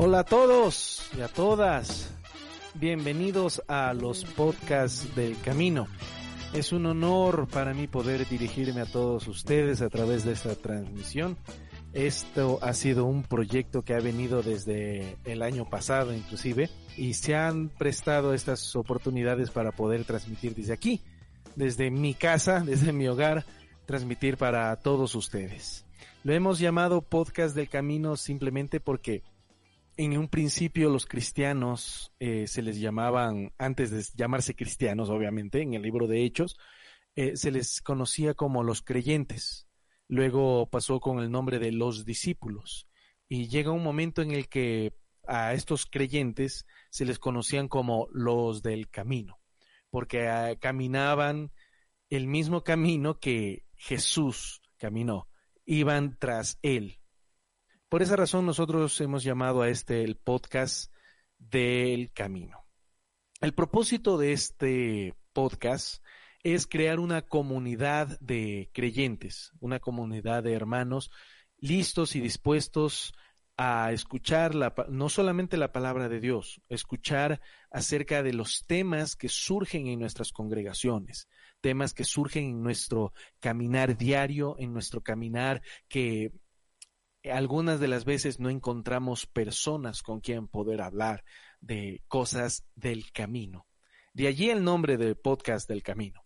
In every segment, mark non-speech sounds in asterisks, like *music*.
Hola a todos y a todas. Bienvenidos a los podcasts del camino. Es un honor para mí poder dirigirme a todos ustedes a través de esta transmisión. Esto ha sido un proyecto que ha venido desde el año pasado inclusive y se han prestado estas oportunidades para poder transmitir desde aquí, desde mi casa, *laughs* desde mi hogar, transmitir para todos ustedes. Lo hemos llamado podcast del camino simplemente porque en un principio los cristianos eh, se les llamaban, antes de llamarse cristianos, obviamente, en el libro de Hechos, eh, se les conocía como los creyentes. Luego pasó con el nombre de los discípulos. Y llega un momento en el que a estos creyentes se les conocían como los del camino, porque ah, caminaban el mismo camino que Jesús caminó, iban tras él, por esa razón nosotros hemos llamado a este el podcast del camino. El propósito de este podcast es crear una comunidad de creyentes, una comunidad de hermanos listos y dispuestos a escuchar la, no solamente la palabra de Dios, escuchar acerca de los temas que surgen en nuestras congregaciones, temas que surgen en nuestro caminar diario, en nuestro caminar que algunas de las veces no encontramos personas con quien poder hablar de cosas del camino. De allí el nombre del podcast del camino.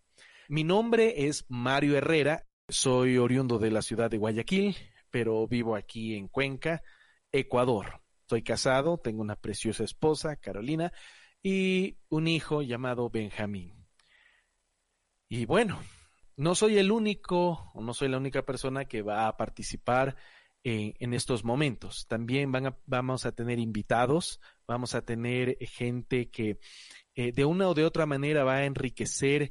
Mi nombre es Mario Herrera, soy oriundo de la ciudad de Guayaquil, pero vivo aquí en Cuenca, Ecuador. Soy casado, tengo una preciosa esposa, Carolina, y un hijo llamado Benjamín. Y bueno, no soy el único, o no soy la única persona que va a participar en estos momentos. También van a, vamos a tener invitados, vamos a tener gente que eh, de una o de otra manera va a enriquecer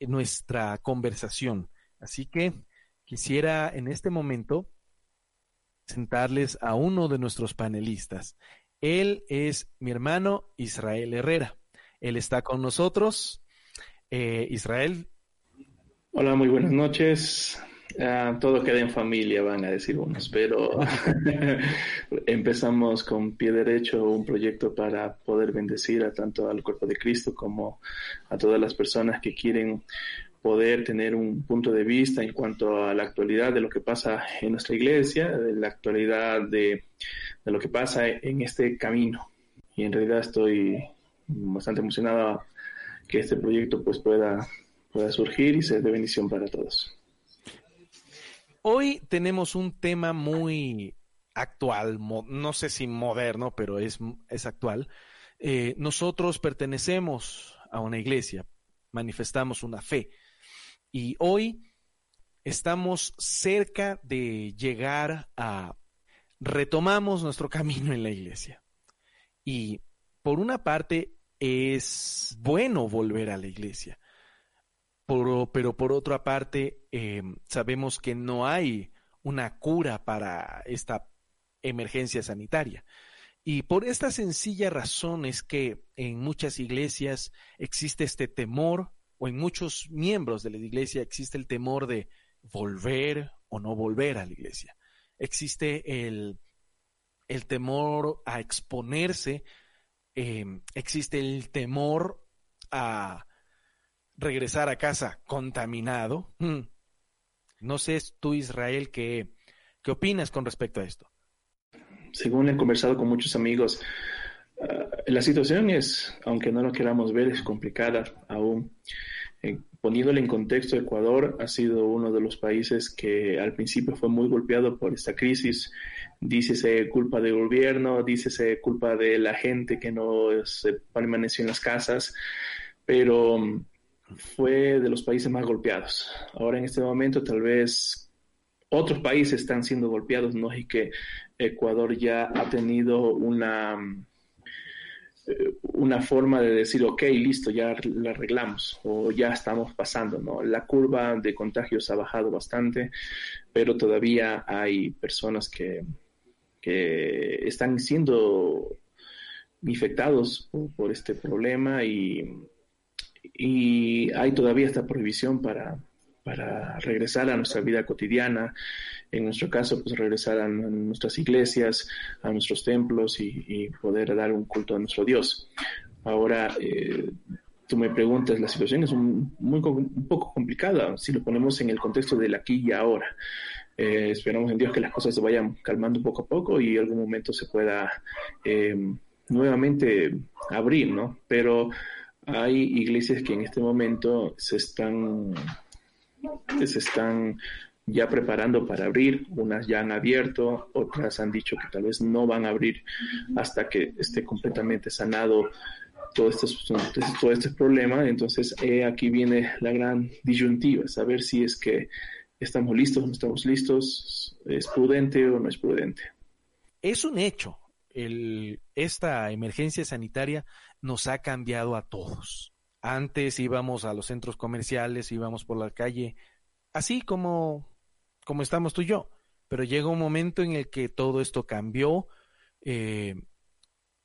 nuestra conversación. Así que quisiera en este momento sentarles a uno de nuestros panelistas. Él es mi hermano Israel Herrera. Él está con nosotros. Eh, Israel. Hola, muy buenas noches. Ah, todo queda en familia, van a decir unos, pero *laughs* empezamos con pie derecho un proyecto para poder bendecir a tanto al cuerpo de Cristo como a todas las personas que quieren poder tener un punto de vista en cuanto a la actualidad de lo que pasa en nuestra iglesia, de la actualidad de, de lo que pasa en este camino. Y en realidad estoy bastante emocionado que este proyecto pues pueda, pueda surgir y ser de bendición para todos. Hoy tenemos un tema muy actual, no sé si moderno, pero es, es actual. Eh, nosotros pertenecemos a una iglesia, manifestamos una fe y hoy estamos cerca de llegar a retomamos nuestro *laughs* camino en la iglesia. Y por una parte es bueno volver a la iglesia, pero por otra parte, eh, sabemos que no hay una cura para esta emergencia sanitaria. Y por esta sencilla razón es que en muchas iglesias existe este temor, o en muchos miembros de la iglesia existe el temor de volver o no volver a la iglesia. Existe el, el temor a exponerse, eh, existe el temor a regresar a casa contaminado. Hmm. No sé tú, Israel, qué, qué opinas con respecto a esto. Según he conversado con muchos amigos, ah, la situación es, aunque no lo queramos ver, es complicada aún. Eh, poniéndole en contexto, Ecuador ha sido uno de los países que al principio fue muy golpeado por esta crisis. Dícese culpa del gobierno, dícese culpa de la gente que no se permaneció en las casas, pero fue de los países más golpeados. Ahora en este momento tal vez otros países están siendo golpeados, ¿no? Y que Ecuador ya ha tenido una, eh, una forma de decir, ok, listo, ya la arreglamos o ya estamos pasando, ¿no? La curva de contagios ha bajado bastante, pero todavía hay personas que, que están siendo infectados por este problema y y hay todavía esta prohibición para, para regresar a nuestra vida cotidiana, en nuestro caso, pues regresar a nuestras iglesias, a nuestros templos y, poder dar un culto a nuestro Dios. Ahora, eh, tú me preguntas, la situación es un, muy, un poco complicada si lo ponemos en el contexto del aquí y ahora. Eh, esperamos en Dios que las cosas se vayan calmando poco a poco y en algún momento se pueda eh, nuevamente abrir, ¿no? Pero hay iglesias que en este momento se están, se están ya preparando para abrir, unas ya han abierto, otras han dicho que tal vez no van a abrir hasta que esté completamente sanado todo este, todo este problema. Entonces, aquí viene la gran disyuntiva, saber si es que estamos listos o no estamos listos, es prudente o no es prudente. Es un hecho. El, esta emergencia sanitaria nos ha cambiado a todos. Antes íbamos a los centros comerciales, íbamos por la calle, así como, como estamos tú y yo. Pero llega un momento en el que todo esto cambió. Eh,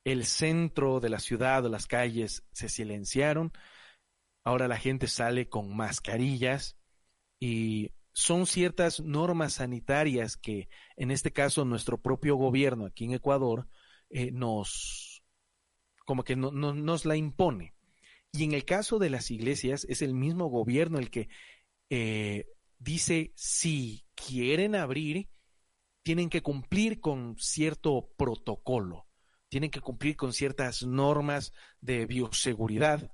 el centro de la ciudad o las calles se silenciaron. Ahora la gente sale con mascarillas y son ciertas normas sanitarias que en este caso nuestro propio gobierno aquí en Ecuador eh, nos como que no, nos la impone. Y en el caso de las iglesias es el mismo gobierno el que eh, dice si quieren abrir tienen que cumplir con cierto protocolo tienen que cumplir con ciertas normas de bioseguridad,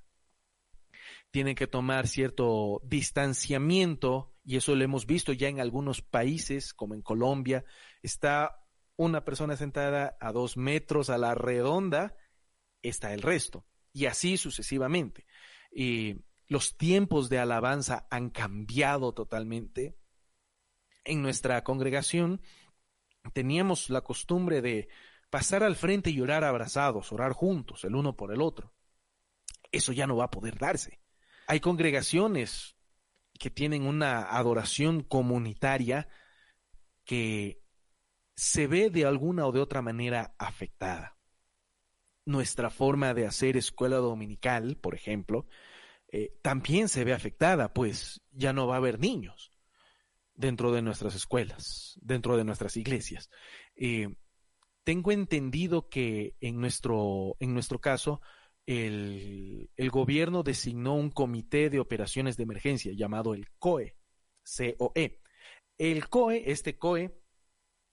tienen que tomar cierto distanciamiento, y eso lo hemos visto ya en algunos países, como en Colombia, está una persona sentada a dos metros a la redonda, está el resto, y así sucesivamente. Y los tiempos de alabanza han cambiado totalmente. En nuestra congregación teníamos la costumbre de pasar al frente y orar abrazados, orar juntos, el uno por el otro. Eso ya no va a poder darse. Hay congregaciones que tienen una adoración comunitaria que se ve de alguna o de otra manera afectada. Nuestra forma de hacer escuela dominical, por ejemplo, eh, también se ve afectada, pues ya no va a haber niños dentro de nuestras escuelas, dentro de nuestras iglesias. Eh, tengo entendido que en nuestro, en nuestro caso, el, gobierno designó un comité de operaciones de emergencia llamado el COE, COE. El COE, este COE,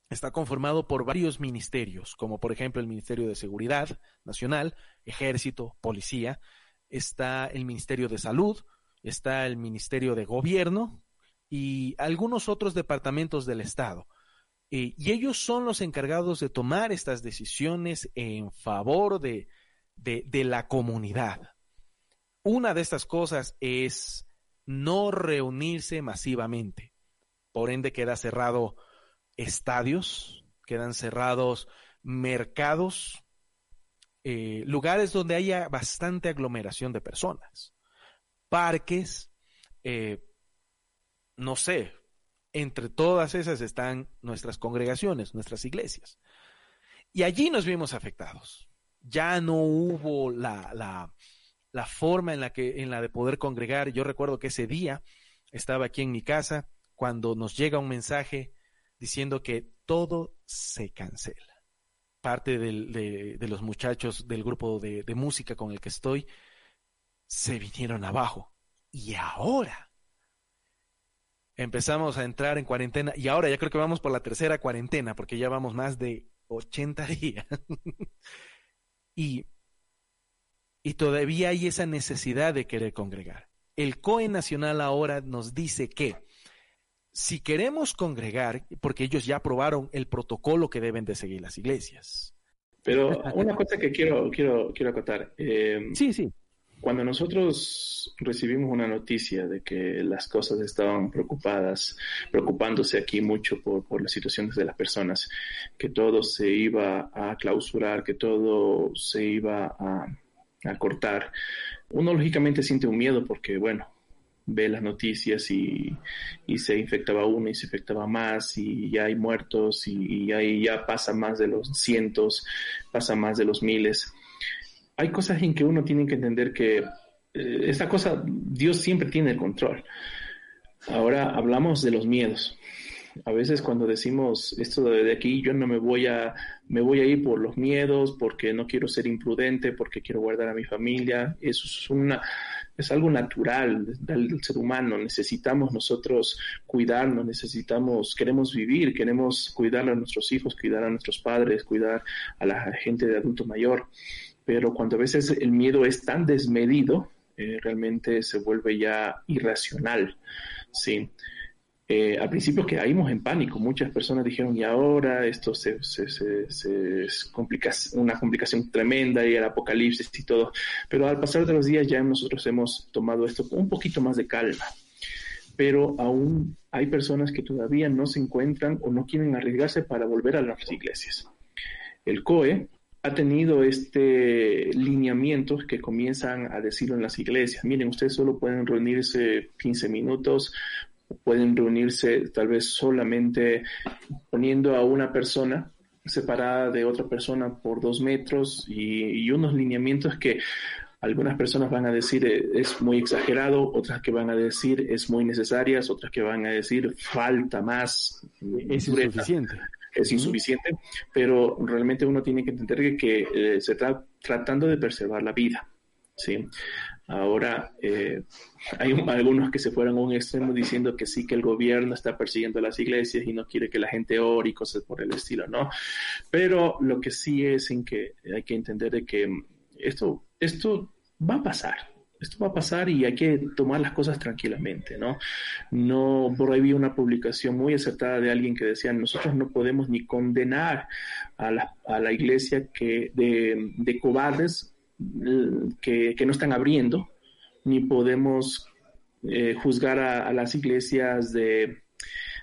está conformado por varios ministerios, como por ejemplo el Ministerio de Seguridad Nacional, Ejército, Policía, está el Ministerio de Salud, está el Ministerio de Gobierno y algunos otros departamentos del Estado. Eh, y ellos son los encargados de tomar estas decisiones en favor de, de, la comunidad. Una de estas cosas es no reunirse masivamente. Por ende, queda cerrado estadios, quedan cerrados mercados, eh, lugares donde haya bastante aglomeración de personas, parques, eh, no sé, entre todas esas están nuestras congregaciones, nuestras iglesias. Y allí nos vimos afectados. Ya no hubo la, la, forma en la, que, en la de poder congregar. Yo recuerdo que ese día estaba aquí en mi casa cuando nos llega un mensaje diciendo que todo se cancela. Parte de, los muchachos del grupo de, de música con el que estoy se vinieron abajo. Y ahora empezamos a entrar en cuarentena y ahora ya creo que vamos por la tercera cuarentena porque ya vamos más de 80 *laughs* días. y, y todavía hay esa necesidad de querer congregar. El COE Nacional ahora nos dice que si queremos congregar, porque ellos ya aprobaron el protocolo que deben de seguir las iglesias. Pero una cosa que quiero, quiero, quiero acotar. Eh, sí, sí. Cuando nosotros recibimos una noticia de que las cosas estaban preocupadas, preocupándose aquí mucho por, por las situaciones de las personas, que todo se iba a clausurar, que todo se iba a, a cortar, uno lógicamente siente un miedo porque, bueno, ve las noticias y, y, se infectaba uno y se infectaba más y ya hay muertos y, y, ahí ya pasa más de los cientos, pasa más de los miles hay cosas en que uno tiene que entender que eh, esta cosa, Dios siempre tiene el control. Ahora hablamos de los miedos. A veces cuando decimos esto de aquí, yo no me voy a, me voy a ir por los miedos, porque no quiero ser imprudente, porque quiero guardar a mi familia. Eso es una, es algo natural del ser humano. Necesitamos nosotros cuidarnos, necesitamos, queremos vivir, queremos cuidar a nuestros hijos, cuidar a nuestros padres, cuidar a la gente de adulto mayor. Pero cuando a veces el miedo es tan desmedido, eh, realmente se vuelve ya irracional. Sí. Eh, al principio caímos en pánico, muchas personas dijeron, y ahora esto se, se, es complica una complicación tremenda y el apocalipsis y todo, pero al pasar de los días ya nosotros hemos tomado esto con un poquito más de calma, pero aún hay personas que todavía no se encuentran o no quieren arriesgarse para volver a las iglesias. El COE ha tenido este lineamiento que comienzan a decirlo en las iglesias. Miren, ustedes solo pueden reunirse 15 minutos, pueden reunirse tal vez solamente poniendo a una persona separada de otra persona por dos metros y, unos lineamientos que algunas personas van a decir eh, es muy exagerado, otras que van a decir es muy necesarias, otras que van a decir falta más. Es insuficiente. Es insuficiente, pero realmente uno tiene que entender que, eh, se está tratando de preservar la vida. ¿sí? Ahora, eh, hay algunos que se fueron a un extremo diciendo que sí, que el gobierno está persiguiendo a las iglesias y no quiere que la gente ore y cosas por el estilo, ¿no? Pero lo que sí es en que hay que entender de que esto, esto va a pasar. Esto va a pasar y hay que tomar las cosas tranquilamente, ¿no? No, por ahí vi una publicación muy acertada de alguien que decía, nosotros no podemos ni condenar a la, a la iglesia que de, de cobardes que, no están abriendo, ni podemos eh, juzgar a, las iglesias de,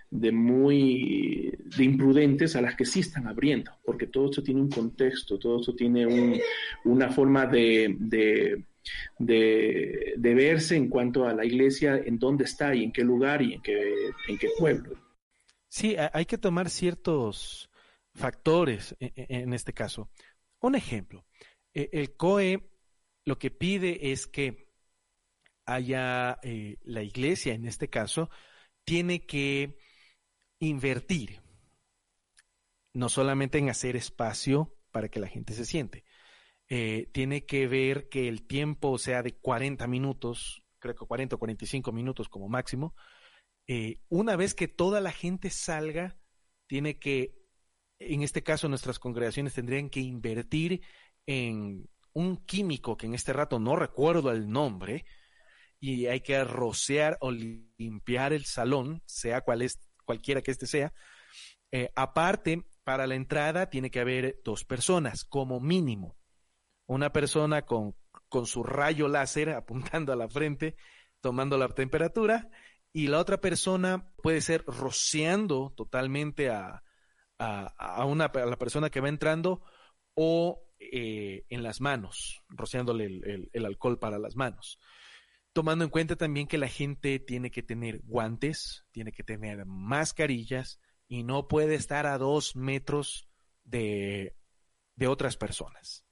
de muy de imprudentes a las que sí están abriendo, porque todo esto tiene un contexto, todo esto tiene un, una forma de, de, verse en cuanto a la iglesia, en dónde está y en qué lugar y en qué, en qué pueblo. Sí, hay que tomar ciertos factores en, en este caso. Un ejemplo, el COE lo que pide es que haya eh, la iglesia, en este caso, tiene que invertir, no solamente en hacer espacio para que la gente se siente, eh, tiene que ver que el tiempo sea de 40 minutos, creo que 40 o 45 minutos como máximo. una vez que toda la gente salga, tiene que, en este caso nuestras congregaciones tendrían que invertir en un químico que en este rato no recuerdo el nombre, y hay que rociar o limpiar el salón, sea cual es, cualquiera que este sea. Eh, aparte, para la entrada tiene que haber dos personas, como mínimo. Una persona con, con su rayo láser *laughs* apuntando a la frente, tomando la temperatura, y la otra persona puede ser rociando totalmente a, a, una, a la persona que va entrando o eh, en las manos, rociándole el, alcohol para las manos. Tomando en cuenta también que la gente tiene que tener guantes, tiene que tener mascarillas y no puede estar a dos metros de, de otras personas.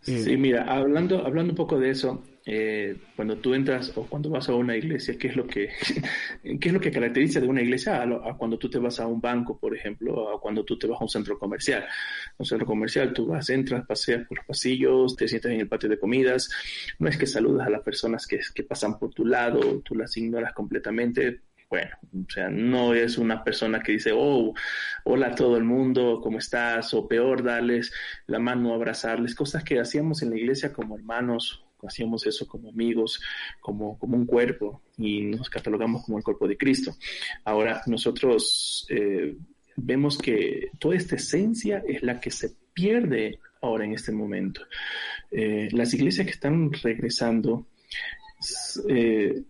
Sí, mira, hablando, hablando un poco de eso, eh, cuando tú entras o cuando vas a una iglesia, ¿qué es lo que, *laughs* qué es lo que caracteriza de una iglesia a, cuando tú te vas a un banco, por ejemplo, o cuando tú te vas a un centro comercial? Un centro comercial, tú vas, entras, paseas por los pasillos, te sientas en el patio de comidas, no es que saludas a las personas que, que pasan por tu lado, tú las ignoras completamente, bueno, o sea, no es una persona que dice, oh, hola a todo el mundo, ¿cómo estás? O peor, darles la mano, abrazarles, cosas que hacíamos en la iglesia como hermanos, hacíamos eso como amigos, como, como un cuerpo, y nos catalogamos como el cuerpo de Cristo. Ahora, nosotros eh, vemos que toda esta esencia es la que se pierde ahora en este momento. Eh, las iglesias que están regresando, eh,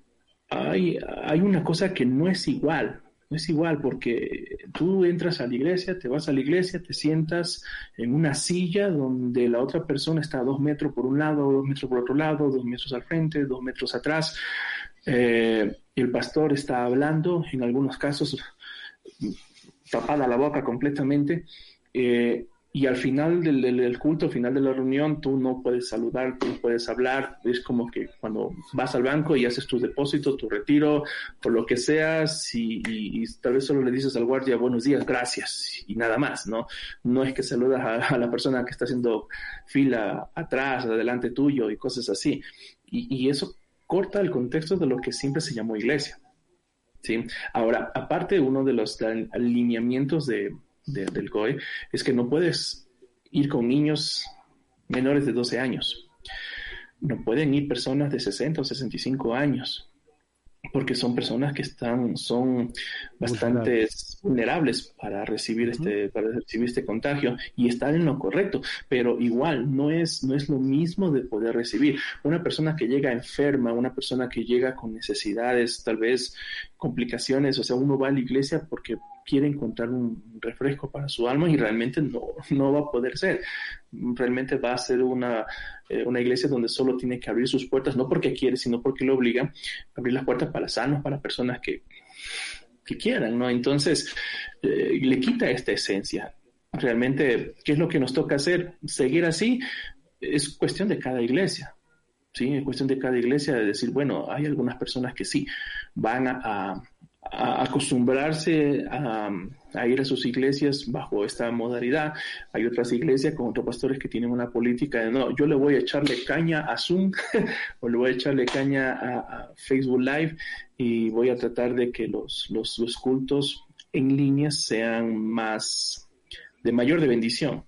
hay, hay una cosa que no es igual, no es igual porque tú entras a la iglesia, te vas a la iglesia, te sientas en una silla donde la otra persona está a dos metros por un lado, dos metros por otro lado, dos metros al frente, dos metros atrás. Eh, el pastor está hablando, en algunos casos tapada la boca completamente. Eh, y al final del, culto, al final de la reunión, tú no puedes saludar, tú no puedes hablar. Es como que cuando vas al banco y haces tu depósito, tu retiro, por lo que seas, y, tal vez solo le dices al guardia buenos días, gracias, y nada más, ¿no? No es que saludas a, la persona que está haciendo fila atrás, adelante tuyo y cosas así. Y, y eso corta el contexto de lo que siempre se llamó iglesia. ¿sí? Ahora, aparte, uno de los alineamientos de del COE es que no puedes ir con niños menores de 12 años. No pueden ir personas de 60 o 65 años porque son personas que están, son bastante vulnerables para recibir este, para recibir este contagio y están en lo correcto, pero igual no es, no es lo mismo de poder recibir. Una persona que llega enferma, una persona que llega con necesidades, tal vez complicaciones, o sea, uno va a la iglesia porque quiere encontrar un refresco para su alma y realmente no, no va a poder ser. Realmente va a ser una, eh, una iglesia donde solo tiene que abrir sus puertas, no porque quiere, sino porque lo obliga a abrir las puertas para sanos, para personas que, que quieran, ¿no? Entonces, eh, le quita esta esencia. Realmente, ¿qué es lo que nos toca hacer? Seguir así es cuestión de cada iglesia. ¿sí? Es cuestión de cada iglesia de decir, bueno, hay algunas personas que sí van a, acostumbrarse a, ir a sus iglesias bajo esta modalidad. Hay otras iglesias con otros pastores que tienen una política de no, yo le voy a echarle caña a Zoom *laughs* o le voy a echarle caña a, Facebook Live y voy a tratar de que los, los, los cultos en línea sean más de mayor de bendición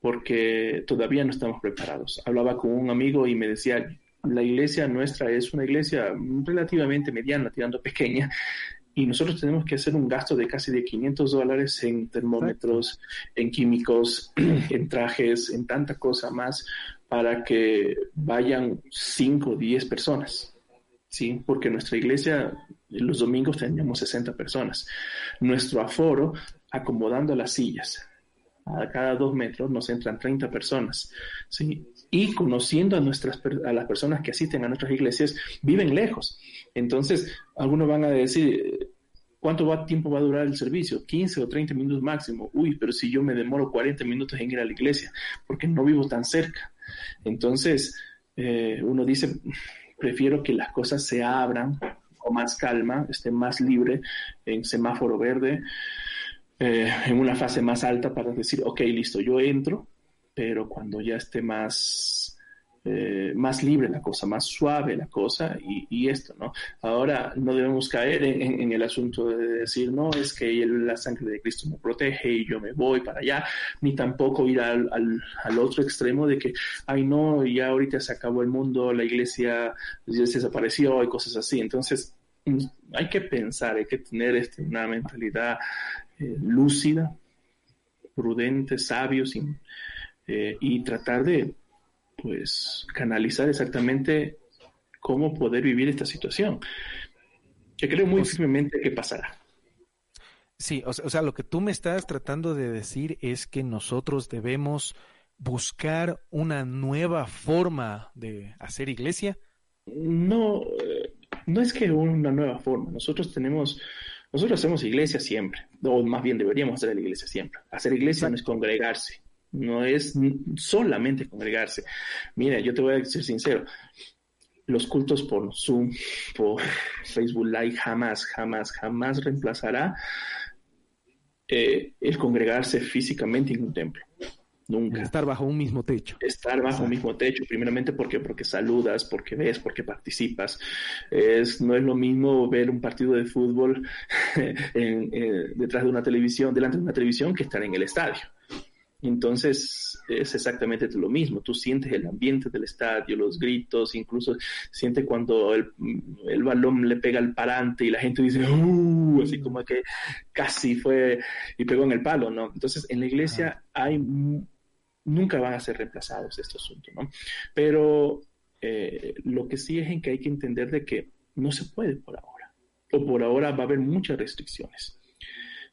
porque todavía no estamos preparados. Hablaba con un amigo y me decía, la iglesia nuestra es una iglesia relativamente mediana, tirando pequeña, y nosotros tenemos que hacer un gasto de casi de 500 dólares en termómetros, en químicos, *clears throat* en trajes, en tanta cosa más para que vayan 5 o 10 personas. ¿sí? Porque nuestra iglesia los domingos teníamos 60 personas. Nuestro aforo, acomodando las sillas, a cada dos metros nos entran 30 personas, ¿sí? Y conociendo a, nuestras, a las personas que asisten a nuestras iglesias, viven lejos. Entonces, algunos van a decir, ¿cuánto va, tiempo va a durar el servicio? 15 o 30 minutos máximo. Uy, pero si yo me demoro 40 minutos en ir a la iglesia, porque no vivo tan cerca. Entonces, eh, uno dice, prefiero que las cosas se abran con más calma, esté más libre en semáforo verde, eh, en una fase más alta para decir, ok, listo, yo entro, pero cuando ya esté más, eh, más libre la cosa, más suave la cosa y, esto, ¿no? Ahora no debemos caer en, el asunto de decir, no, es que la sangre de Cristo me protege y yo me voy para allá, ni tampoco ir al, al, otro extremo de que, ay, no, ya ahorita se acabó el mundo, la iglesia ya desapareció y cosas así. Entonces, mm, hay que pensar, hay que tener este, una mentalidad eh, lúcida, prudente, sabio, eh, y tratar de pues canalizar exactamente cómo poder vivir esta situación. Que creo muy firmemente que pasará. Sí, o sea, lo que tú me estás tratando de decir es que nosotros debemos buscar una nueva forma de hacer iglesia. No, eh, no es que una nueva forma. Nosotros tenemos nosotros hacemos iglesia siempre, o más bien deberíamos hacer la iglesia siempre. Hacer iglesia no es congregarse, no es solamente congregarse. Mira, yo te voy a decir sincero, los cultos por Zoom, por *laughs* Facebook Live, jamás, jamás, jamás reemplazará eh, el congregarse físicamente en un templo. Nunca. Estar bajo un mismo techo. Estar bajo un mismo techo, primeramente porque, porque saludas, porque ves, porque participas. Es, no es lo mismo ver un partido de fútbol *laughs* eh, detrás de una televisión, delante de una televisión, que estar en el estadio. Entonces es exactamente lo mismo, tú sientes el ambiente del estadio, los gritos, incluso sientes cuando el, el balón le pega al parante y la gente dice, uh", así como que casi fue y pegó en el palo, ¿no? Entonces en la iglesia hay nunca van a ser reemplazados este asunto, ¿no? Pero eh, lo que sí es en que hay que entender de que no se puede por ahora, o por ahora va a haber muchas restricciones.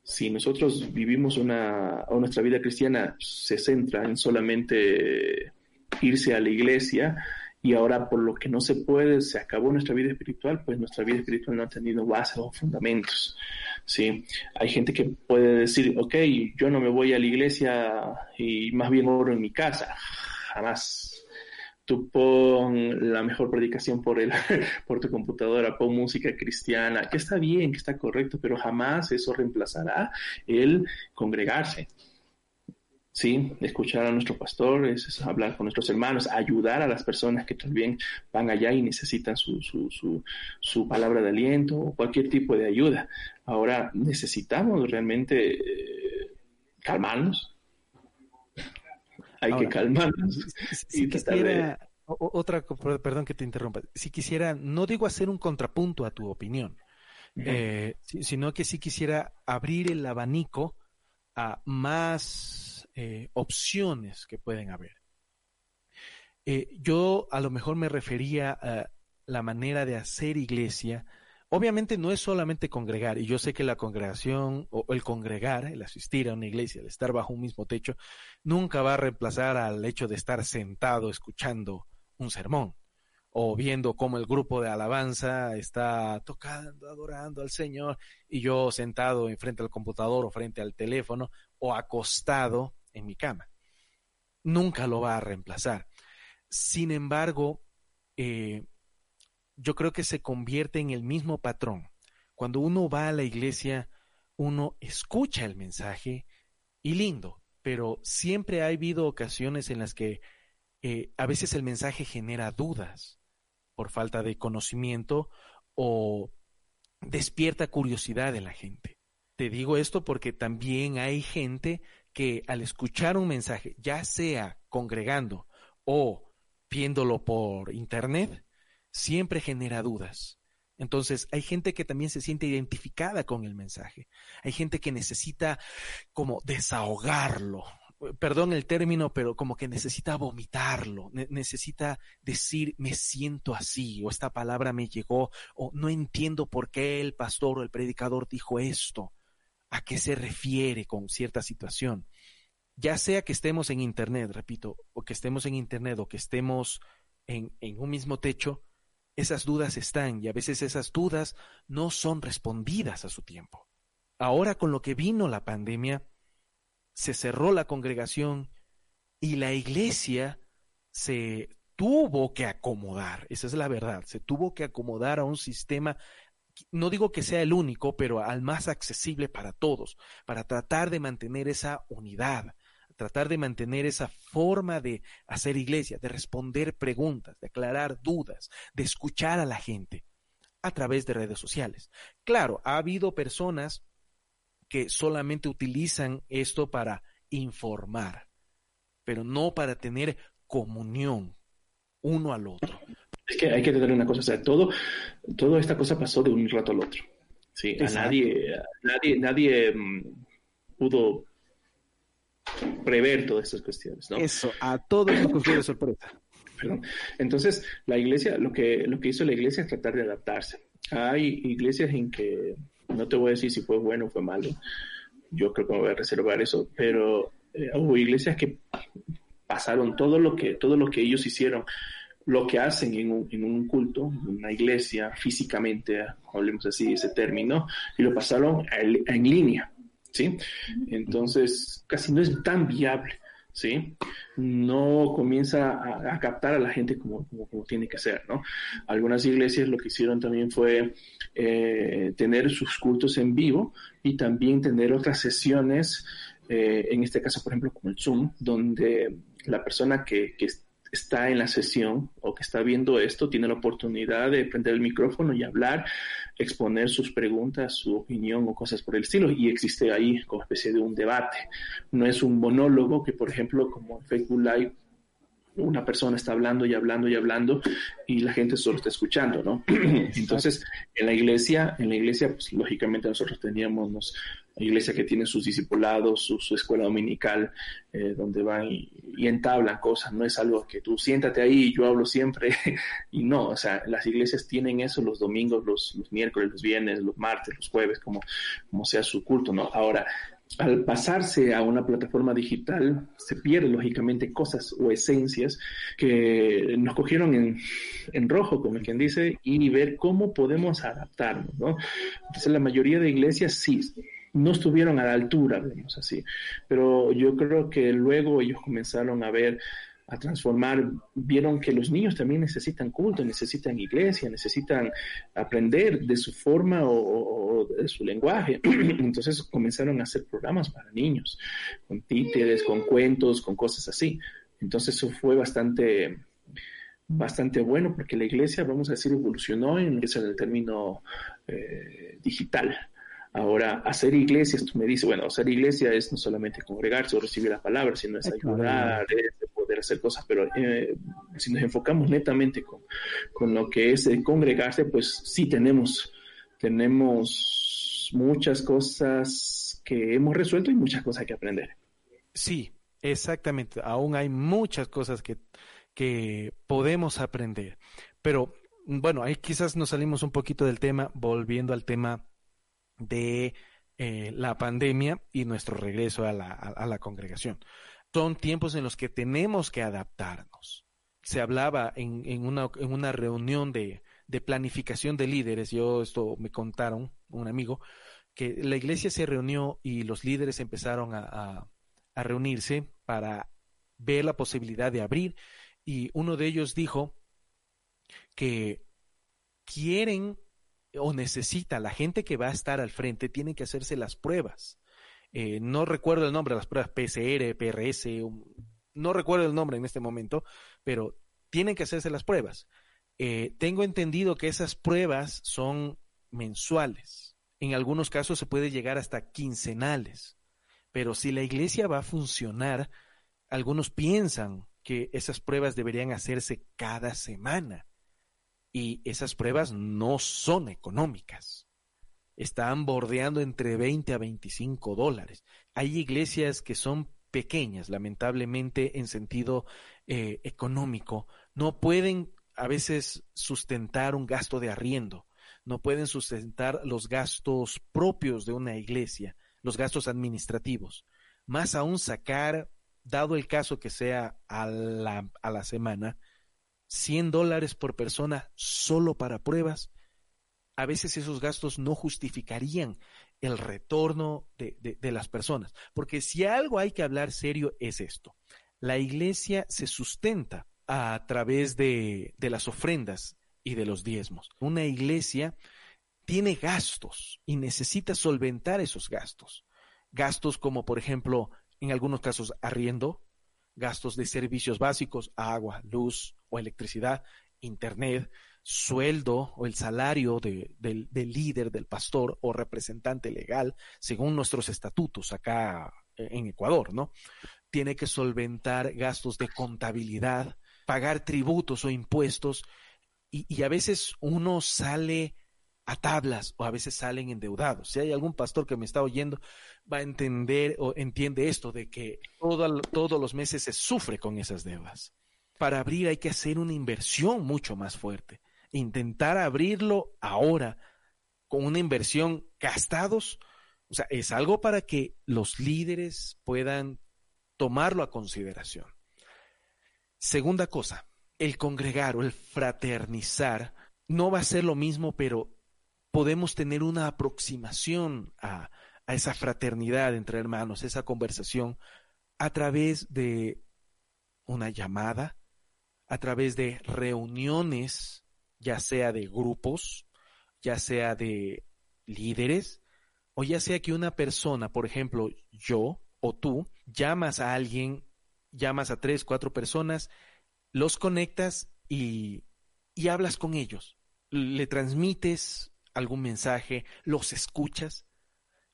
Si nosotros vivimos una, o nuestra vida cristiana se centra en solamente irse a la iglesia, y ahora por lo que no se puede, se acabó nuestra vida espiritual, pues nuestra vida espiritual no ha tenido bases o fundamentos. ¿sí? Hay gente que puede decir, ok, yo no me voy a la iglesia y más bien oro en mi casa. Jamás. Tú pon la mejor predicación por, el, *laughs* por tu computadora, pon música cristiana, que está bien, que está correcto, pero jamás eso reemplazará el congregarse. ¿sí? Escuchar a nuestro pastor, es, hablar con nuestros hermanos, ayudar a las personas que también van allá y necesitan su, su, su, su palabra de aliento o cualquier tipo de ayuda. Ahora necesitamos realmente eh, calmarnos. Hay que calmarnos. Si, quisiera, otra, perdón que te interrumpa, si quisiera, no digo hacer un contrapunto a tu opinión, eh, sino que si quisiera abrir el abanico a más eh, opciones que pueden haber. Eh, yo a lo mejor me refería a la manera de hacer iglesia. Obviamente no es solamente congregar, y yo sé que la congregación o el congregar, el asistir a una iglesia, el estar bajo un mismo techo, nunca va a reemplazar al hecho de estar sentado escuchando un sermón o viendo cómo el grupo de alabanza está tocando, adorando al Señor, y yo sentado enfrente al computador o frente al teléfono o acostado en mi cama. Nunca lo va a reemplazar. Sin embargo, eh, yo creo que se convierte en el mismo patrón. Cuando uno va a la iglesia, uno escucha el mensaje y lindo, pero siempre ha habido ocasiones en las que eh, a veces el mensaje genera dudas por falta de conocimiento o despierta curiosidad en la gente. Te digo esto porque también hay gente que al escuchar un mensaje, ya sea congregando o viéndolo por internet, siempre genera dudas. Entonces, hay gente que también se siente identificada con el mensaje. Hay gente que necesita como desahogarlo. Perdón el término, pero como que necesita vomitarlo, necesita decir me siento así, o esta palabra me llegó, o no entiendo por qué el pastor o el predicador dijo esto a qué se refiere con cierta situación. Ya sea que estemos en Internet, repito, o que estemos en Internet o que estemos en, un mismo techo, esas dudas están y a veces esas dudas no son respondidas a su tiempo. Ahora con lo que vino la pandemia, se cerró la congregación y la iglesia se tuvo que acomodar, esa es la verdad, se tuvo que acomodar a un sistema no digo que sea el único, pero al más accesible para todos, para tratar de mantener esa unidad, tratar de mantener esa forma de hacer iglesia, de responder preguntas, de aclarar dudas, de escuchar a la gente a través de redes sociales. Claro, ha habido personas que solamente utilizan esto para informar, pero no para tener comunión uno al otro. Es que hay que tener una cosa, o sea, todo, toda esta cosa pasó de un rato al otro. Sí, a nadie, nadie, nadie mm, pudo prever todas estas cuestiones, ¿no? Eso, a todos nos cogió de sorpresa. *coughs* Perdón. Entonces, la iglesia, lo que, lo que hizo la iglesia es tratar de adaptarse. Hay iglesias en que, no te voy a decir si fue bueno o fue malo, yo creo que me voy a reservar eso, pero eh, hubo iglesias que pasaron todo lo que, todo lo que ellos hicieron lo que hacen en un, en un culto, en una iglesia, físicamente, hablemos así ese término, y lo pasaron en línea, ¿sí? Entonces, casi no es tan viable, ¿sí? No comienza a, captar a la gente como, como, tiene que ser, ¿no? Algunas iglesias lo que hicieron también fue eh, tener sus cultos en vivo y también tener otras sesiones, eh, en este caso, por ejemplo, como el Zoom, donde la persona que, que está en la sesión o que está viendo esto tiene la oportunidad de prender el micrófono y hablar, exponer sus preguntas, su opinión o cosas por el estilo. Y existe ahí como especie de un debate. No es un monólogo que, por ejemplo, como en Facebook Live, una persona está hablando y hablando y hablando y la gente solo está escuchando, ¿no? *clears throat* Entonces, en la iglesia, en la iglesia, pues lógicamente nosotros teníamos nos, iglesia que tiene sus discipulados, su, escuela dominical, eh, donde van y, entablan cosas, no es algo que tú siéntate ahí y yo hablo siempre, *laughs* y no, o sea, las iglesias tienen eso los domingos, los, miércoles, los viernes, los martes, los jueves, como, como sea su culto, ¿no? Ahora, al pasarse a una plataforma digital, se pierden lógicamente cosas o esencias que nos cogieron en, en, rojo, como quien dice, y ver cómo podemos adaptarnos, ¿no? Entonces, la mayoría de iglesias sí, no estuvieron a la altura, digamos así, pero yo creo que luego ellos comenzaron a ver a transformar, vieron que los niños también necesitan culto, necesitan iglesia, necesitan aprender de su forma o, de su lenguaje. *clears throat* Entonces comenzaron a hacer programas para niños, con títeres, con cuentos, con cosas así. Entonces eso fue bastante, bastante bueno porque la iglesia, vamos a decir, evolucionó en el término eh, digital. Ahora, hacer iglesias, tú me dices, bueno, hacer iglesia es no solamente congregarse o recibir la palabra, sino es ayudar, es poder hacer cosas, pero eh, si nos enfocamos netamente con, con, lo que es congregarse, pues sí tenemos, tenemos muchas cosas que hemos resuelto y muchas cosas que aprender. Sí, exactamente. Aún hay muchas cosas que, que podemos aprender. Pero bueno, ahí quizás nos salimos un poquito del tema, volviendo al tema de eh, la pandemia y nuestro regreso a la, a, la, congregación. Son tiempos en los que tenemos que adaptarnos. Se hablaba en, en, una, en una, reunión de, de, planificación de líderes, yo esto me contaron, un amigo, que la iglesia se reunió y los líderes empezaron a, a, a reunirse para ver la posibilidad de abrir y uno de ellos dijo que quieren o necesita, la gente que va a estar al frente tiene que hacerse las pruebas. Eh, no recuerdo el nombre de las pruebas PCR, PRS, no recuerdo el nombre en este momento, pero tienen que hacerse las pruebas. Eh, tengo entendido que esas pruebas son mensuales. En algunos casos se puede llegar hasta quincenales. Pero si la iglesia va a funcionar, algunos piensan que esas pruebas deberían hacerse cada semana y esas pruebas no son económicas. Están bordeando entre 20 a 25 dólares. Hay iglesias que son pequeñas, lamentablemente, en sentido eh, económico. No pueden a veces sustentar un gasto de arriendo, no pueden sustentar los gastos propios de una iglesia, los gastos administrativos. Más aún sacar, dado el caso que sea a la, a la semana, 100 dólares por persona solo para pruebas, a veces esos gastos no justificarían el retorno de, las personas. Porque si algo hay que hablar serio es esto. La iglesia se sustenta a través de las ofrendas y de los diezmos. Una iglesia tiene gastos y necesita solventar esos gastos. Gastos como, por ejemplo, en algunos casos, arriendo, gastos de servicios básicos, agua, luz o electricidad, internet, sueldo o el salario de, del, del, líder, del pastor o representante legal, según nuestros estatutos acá eh, en Ecuador, ¿no? Tiene que solventar gastos de contabilidad, pagar tributos o impuestos y, y a veces uno sale a tablas o a veces salen endeudados. Si hay algún pastor que me está oyendo, va a entender o entiende esto de que todo, todos los meses se sufre con esas deudas. Para abrir hay que hacer una inversión mucho más fuerte. Intentar abrirlo ahora con una inversión gastados, o sea, es algo para que los líderes puedan tomarlo a consideración. Segunda cosa, el congregar o el fraternizar no va a ser lo mismo, pero podemos tener una aproximación a, a esa fraternidad entre hermanos, esa conversación, a través de una llamada, a través de reuniones, ya sea de grupos, ya sea de líderes, o ya sea que una persona, por ejemplo, yo o tú, llamas a alguien, llamas a tres, cuatro personas, los conectas y, y hablas con ellos, le transmites algún mensaje, los escuchas.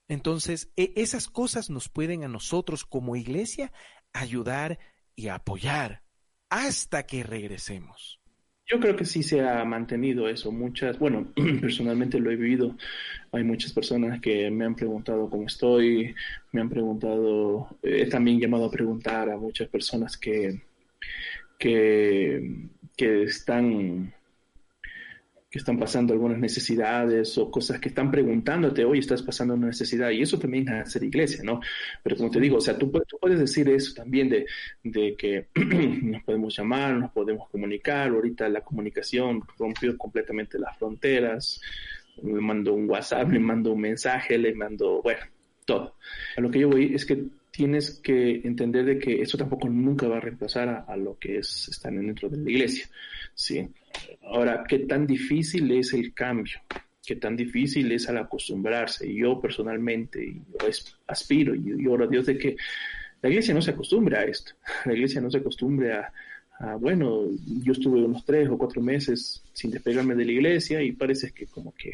Entonces, e, esas cosas nos pueden a nosotros como iglesia ayudar y apoyar hasta que regresemos. Yo creo que sí se ha mantenido eso. Muchas, bueno, *clears throat* personalmente lo he vivido. Hay muchas personas que me han preguntado cómo estoy, me han preguntado, he también llamado a preguntar a muchas personas que, que, que están que están pasando algunas necesidades o cosas que están preguntándote, hoy estás pasando una necesidad, y eso también es hacer iglesia, ¿no? Pero como te digo, o sea, tú, puedes decir eso también de, de que *clears throat* nos podemos llamar, nos podemos comunicar, ahorita la comunicación rompió completamente las fronteras, me mando un WhatsApp, me mando un mensaje, le mando, bueno, todo. A lo que yo voy es que tienes que entender de que eso tampoco nunca va a reemplazar a, lo que es estar dentro de la iglesia. Sí. Ahora, ¿qué tan difícil es el cambio? ¿Qué tan difícil es al acostumbrarse? Yo personalmente aspiro y, oro a Dios de que la iglesia no se acostumbre a esto. *laughs* La iglesia no se acostumbre a, bueno, yo estuve unos tres o cuatro meses sin despegarme de la iglesia y parece que como que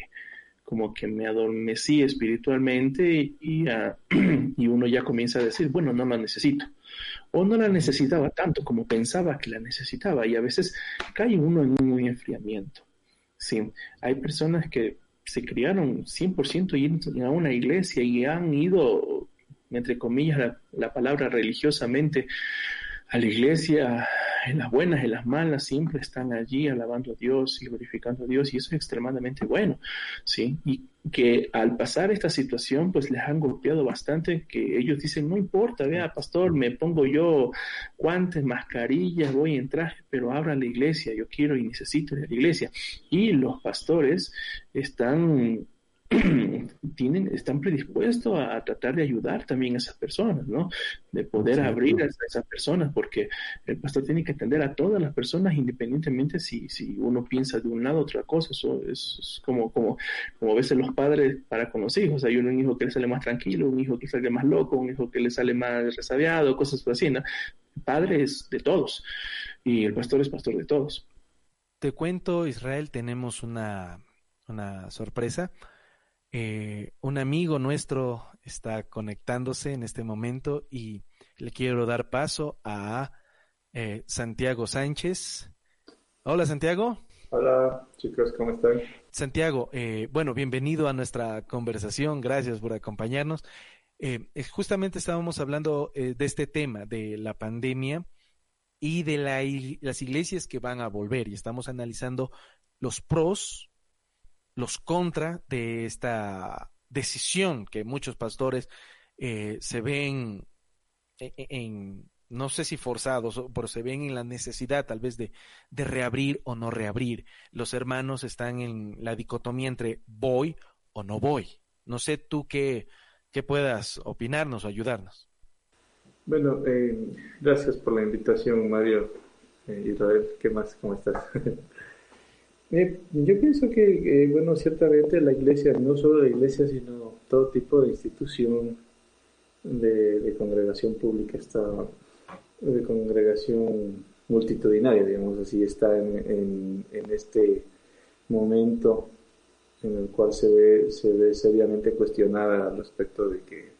como que me adormecí espiritualmente y, ah, *clears throat* y, uno ya comienza a decir, bueno, no la necesito. O no la necesitaba tanto como pensaba que la necesitaba y a veces cae uno en un enfriamiento. Sí, hay personas que se criaron 100% a una iglesia y han ido, entre comillas, la, la palabra religiosamente a la iglesia en las buenas, en las malas, siempre están allí alabando a Dios y glorificando a Dios y eso es extremadamente bueno, ¿sí? Y que al pasar esta situación, pues les han golpeado bastante, que ellos dicen, no importa, vea, pastor, me pongo yo guantes, mascarillas, voy en traje, pero abra la iglesia, yo quiero y necesito ir la iglesia. Y los pastores están *clears throat* tienen, están predispuestos a, tratar de ayudar también a esas personas, ¿no? De poder abrir a esas personas, porque el pastor tiene que atender a todas las personas independientemente si, si uno piensa de un lado otra cosa. Eso es, como, como, como a veces los padres para con los hijos. Hay un hijo que le sale más tranquilo, un hijo que sale más loco, un hijo que le sale más resabiado, cosas así, ¿no? El padre es de todos y el pastor es pastor de todos. Te cuento, Israel, tenemos una, una sorpresa eh, un amigo nuestro está conectándose en este momento y le quiero dar paso a eh, Santiago Sánchez. Hola Santiago. Hola chicos, ¿cómo están? Santiago, eh, bueno, bienvenido a nuestra conversación, gracias por acompañarnos. justamente estábamos hablando de este tema, de la pandemia y de las iglesias que van a volver y estamos analizando los pros los contra de esta decisión que muchos pastores eh, se ven e, e, en, no sé si forzados, pero se ven en la necesidad tal vez de, de reabrir o no reabrir. Los hermanos están en la dicotomía entre voy o no voy. No sé tú qué, qué puedas opinarnos o ayudarnos. Bueno, eh, gracias por la invitación, Mario. Eh, Israel, ¿qué más? ¿Cómo estás? *laughs* Eh, yo pienso que, eh, bueno, ciertamente la iglesia, no solo la iglesia, sino todo tipo de institución de, congregación pública está, de congregación multitudinaria, digamos así, está en, en, este momento en el cual se ve, se ve seriamente cuestionada al respecto de que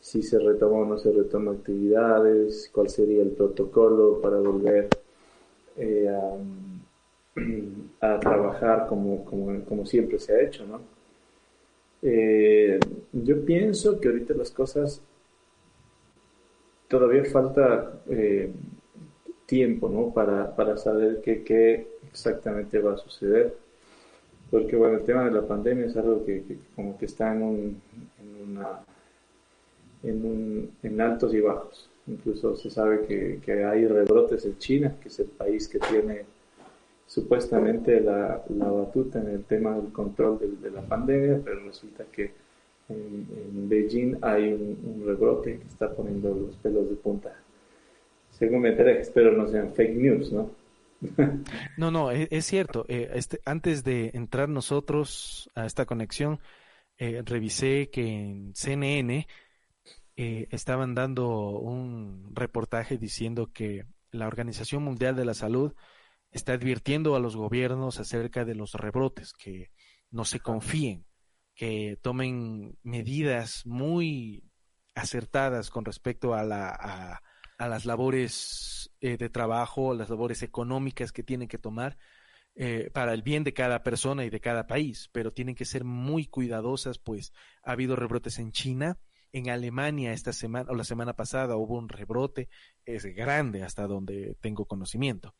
si se retoma o no se retoma actividades, cuál sería el protocolo para volver eh, a *clears throat* a trabajar como, como, siempre se ha hecho, ¿no? Eh, yo pienso que ahorita las cosas todavía falta eh, tiempo, ¿no? Para, para saber qué, exactamente va a suceder. Porque, bueno, el tema de la pandemia es algo que, como que está en, un, en, en, un, en altos y bajos. Incluso se sabe que, que hay rebrotes en China, que es el país que tiene supuestamente la, la, batuta en el tema del control de, la pandemia, pero resulta que en, Beijing hay un, rebrote que está poniendo los pelos de punta. Según me enteré, espero no sean fake news, ¿no? *laughs* no, no, e, es, cierto. Eh, este, antes de entrar nosotros a esta conexión, eh, revisé que en CNN eh, estaban dando un reportaje diciendo que la Organización Mundial de la Salud está advirtiendo a los gobiernos acerca de los rebrotes, que no se confíen, que tomen medidas muy acertadas con respecto a, la, a, las labores eh, de trabajo, las labores económicas que tienen que tomar eh, para el bien de cada persona y de cada país, pero tienen que ser muy cuidadosas, pues ha habido rebrotes en China, en Alemania esta semana o la semana pasada hubo un rebrote, es grande hasta donde tengo conocimiento.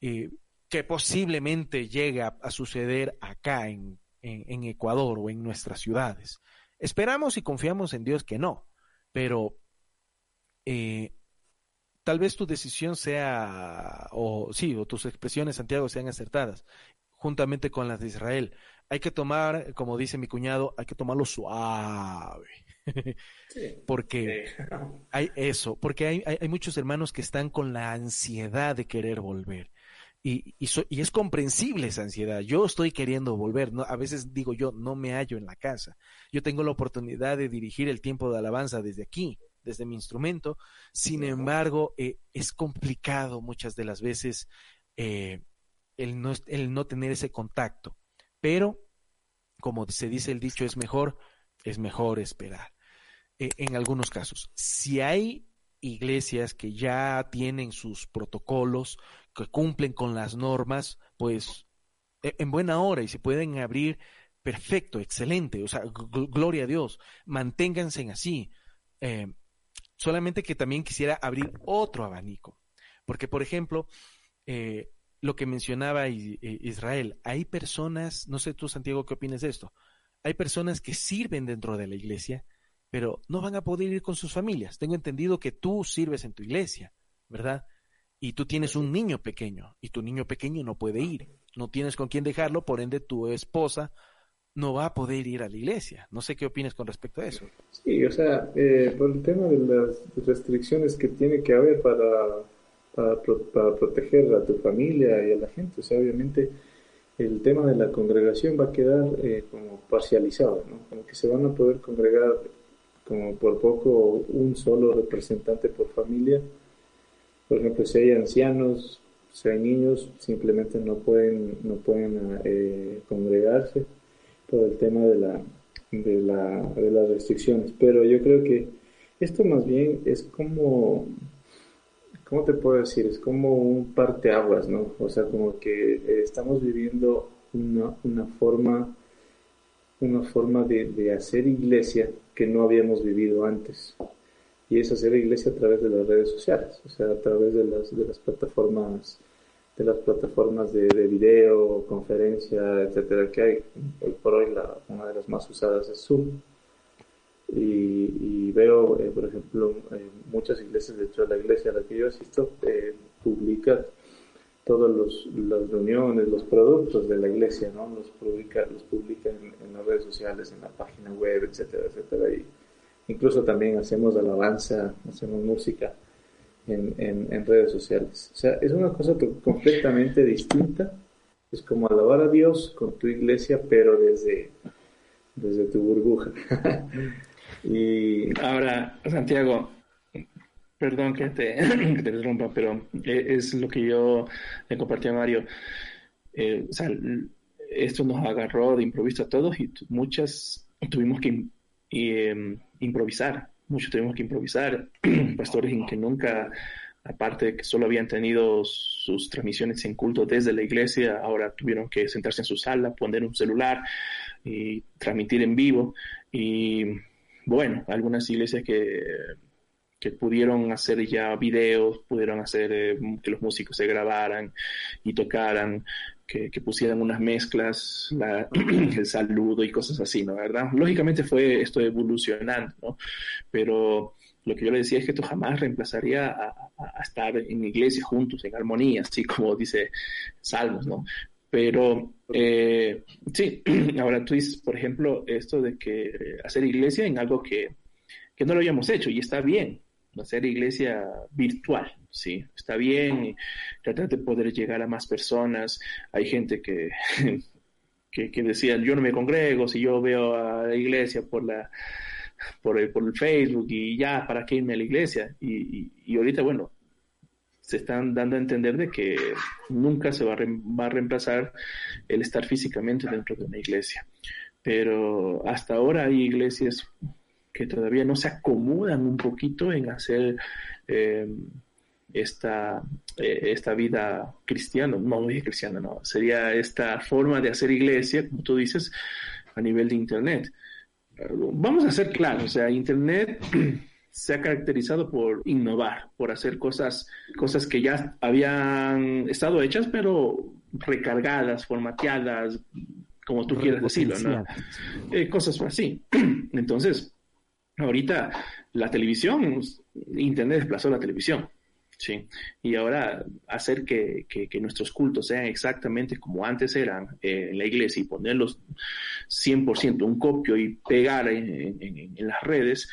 Eh, que posiblemente llegue a, suceder acá en, en, Ecuador o en nuestras ciudades. Esperamos y confiamos en Dios que no, pero eh, tal vez tu decisión sea, o sí, o tus expresiones, Santiago, sean acertadas, juntamente con las de Israel. Hay que tomar, como dice mi cuñado, hay que tomarlo suave. *laughs* porque hay eso, porque hay, hay, muchos hermanos que están con la ansiedad de querer volver. Y, y, es comprensible esa ansiedad. Yo estoy queriendo volver. ¿no? A veces digo yo, no me hallo en la casa. Yo tengo la oportunidad de dirigir el tiempo de alabanza desde aquí, desde mi instrumento. Sin embargo, eh, es complicado muchas de las veces eh, el, no, el no tener ese contacto. Pero, como se dice el dicho, es mejor, es mejor esperar. Eh, en algunos casos, si hay iglesias que ya tienen sus protocolos, que cumplen con las normas, pues e, en buena hora y se pueden abrir, perfecto, excelente, o sea, gloria a Dios, manténganse así. Eh, solamente que también quisiera abrir otro abanico, porque por ejemplo, eh, lo que mencionaba Israel, hay personas, no sé tú Santiago, ¿qué opinas de esto? Hay personas que sirven dentro de la iglesia, pero no van a poder ir con sus familias. Tengo entendido que tú sirves en tu iglesia, ¿verdad? Y tú tienes un niño pequeño y tu niño pequeño no puede ir. No tienes con quién dejarlo, por ende tu esposa no va a poder ir a la iglesia. No sé qué opinas con respecto a eso. Sí, o sea, eh, por el tema de las restricciones que tiene que haber para, para, proteger a tu familia y a la gente, o sea, obviamente el tema de la congregación va a quedar eh, como parcializado, ¿no? Como que se van a poder congregar como por poco un solo representante por familia. Por ejemplo, si hay ancianos, si hay niños, simplemente no pueden, no pueden eh, congregarse por el tema de, la, de, la, de las restricciones. Pero yo creo que esto más bien es como, ¿cómo te puedo decir? Es como un parteaguas, ¿no? O sea, como que eh, estamos viviendo una, una forma una forma de, de, hacer iglesia que no habíamos vivido antes. Y es hacer iglesia a través de las redes sociales, o sea, a través de las, de las plataformas de las plataformas de, de video, conferencia, etcétera, que hay. Hoy por hoy la, una de las más usadas es Zoom. Y, veo, eh, por ejemplo, eh, muchas iglesias, dentro de la iglesia a la que yo asisto, eh, publica todas las reuniones, los productos de la iglesia, ¿no? Los publica, los publica en, las redes sociales, en la página web, etcétera, etcétera. Y incluso también hacemos alabanza, hacemos música en, en, redes sociales. O sea, es una cosa completamente distinta. Es como alabar a Dios con tu iglesia, pero desde, desde tu burbuja. *laughs* y ahora, Santiago, Perdón que te, *clears throat* que te interrumpa, pero eh, es lo que yo le compartí a Mario. Eh, o sea, esto nos agarró de improviso a todos y muchas tuvimos que em, improvisar, muchos tuvimos que improvisar. *clears throat* Pastores que nunca, aparte que solo habían tenido sus transmisiones en culto desde la iglesia, ahora tuvieron que sentarse en su sala, poner un celular y transmitir en vivo. Y bueno, algunas iglesias que que pudieron hacer ya videos, pudieron hacer eh, que los músicos se grabaran y tocaran, que, pusieran unas mezclas, *clears throat* el saludo y cosas así, ¿no? ¿Verdad? Lógicamente fue esto evolucionando, ¿no? Pero lo que yo le decía es que esto jamás reemplazaría a, estar en iglesia juntos, en armonía, así como dice Salmos, ¿no? Pero eh, sí, *clears throat* ahora tú dices, por ejemplo, esto de que hacer iglesia en algo que, que no lo habíamos hecho y está bien, hacer iglesia virtual, ¿sí? Está bien tratar de poder llegar a más personas. Hay gente *laughs* que, que, decía, yo no me congrego, si yo veo a la iglesia por la por el, por el Facebook y ya, ¿para qué irme a la iglesia? Y, y, ahorita, bueno, se están dando a entender de que nunca se va a, va a reemplazar el estar físicamente dentro de una iglesia. Pero hasta ahora hay iglesias que todavía no se acomodan un poquito en hacer eh, esta, eh, esta vida cristiana, no, no cristiana, no, sería esta forma de hacer iglesia, como tú dices, a nivel de Internet. Vamos a ser claros, o sea, Internet *clears throat* se ha caracterizado por innovar, por hacer cosas, cosas que ya habían estado hechas, pero recargadas, formateadas, como tú quieras decirlo, ¿no? Eh, cosas así. *clears throat* Entonces, ahorita la televisión, Internet desplazó la televisión. Sí, y ahora hacer que, nuestros cultos sean exactamente como antes eran eh, en la iglesia y ponerlos 100% un copio y pegar en, las redes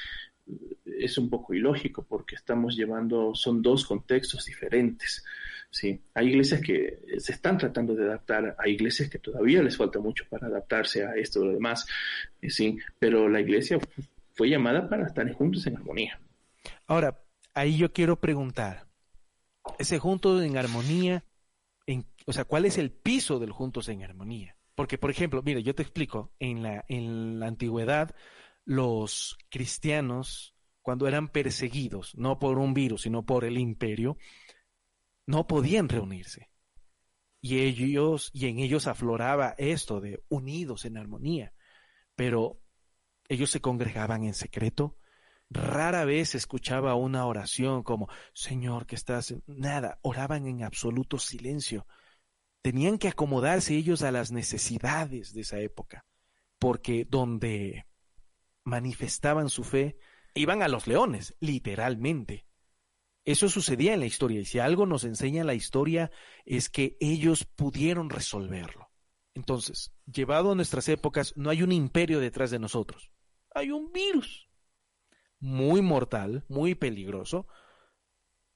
es un poco ilógico porque estamos llevando, son dos contextos diferentes. Sí, hay iglesias que se están tratando de adaptar, hay iglesias que todavía les falta mucho para adaptarse a esto y lo demás, sí, pero la iglesia fue llamada para estar juntos en armonía. Ahora, ahí yo quiero preguntar, ese juntos en armonía, en, o sea, ¿cuál es el piso del juntos en armonía? Porque, por ejemplo, mire, yo te explico, en la, en la antigüedad, los cristianos, cuando eran perseguidos, no por un virus, sino por el imperio, no podían reunirse. Y ellos, y en ellos afloraba esto de unidos en armonía. Pero ellos se congregaban en secreto, Rara vez escuchaba una oración como, Señor, que estás... Nada, oraban en absoluto silencio. Tenían que acomodarse ellos a las necesidades de esa época, porque donde manifestaban su fe, iban a los leones, literalmente. Eso sucedía en la historia, y si algo nos enseña la historia es que ellos pudieron resolverlo. Entonces, llevado a nuestras épocas, no hay un imperio detrás de nosotros, hay un virus muy mortal, muy peligroso,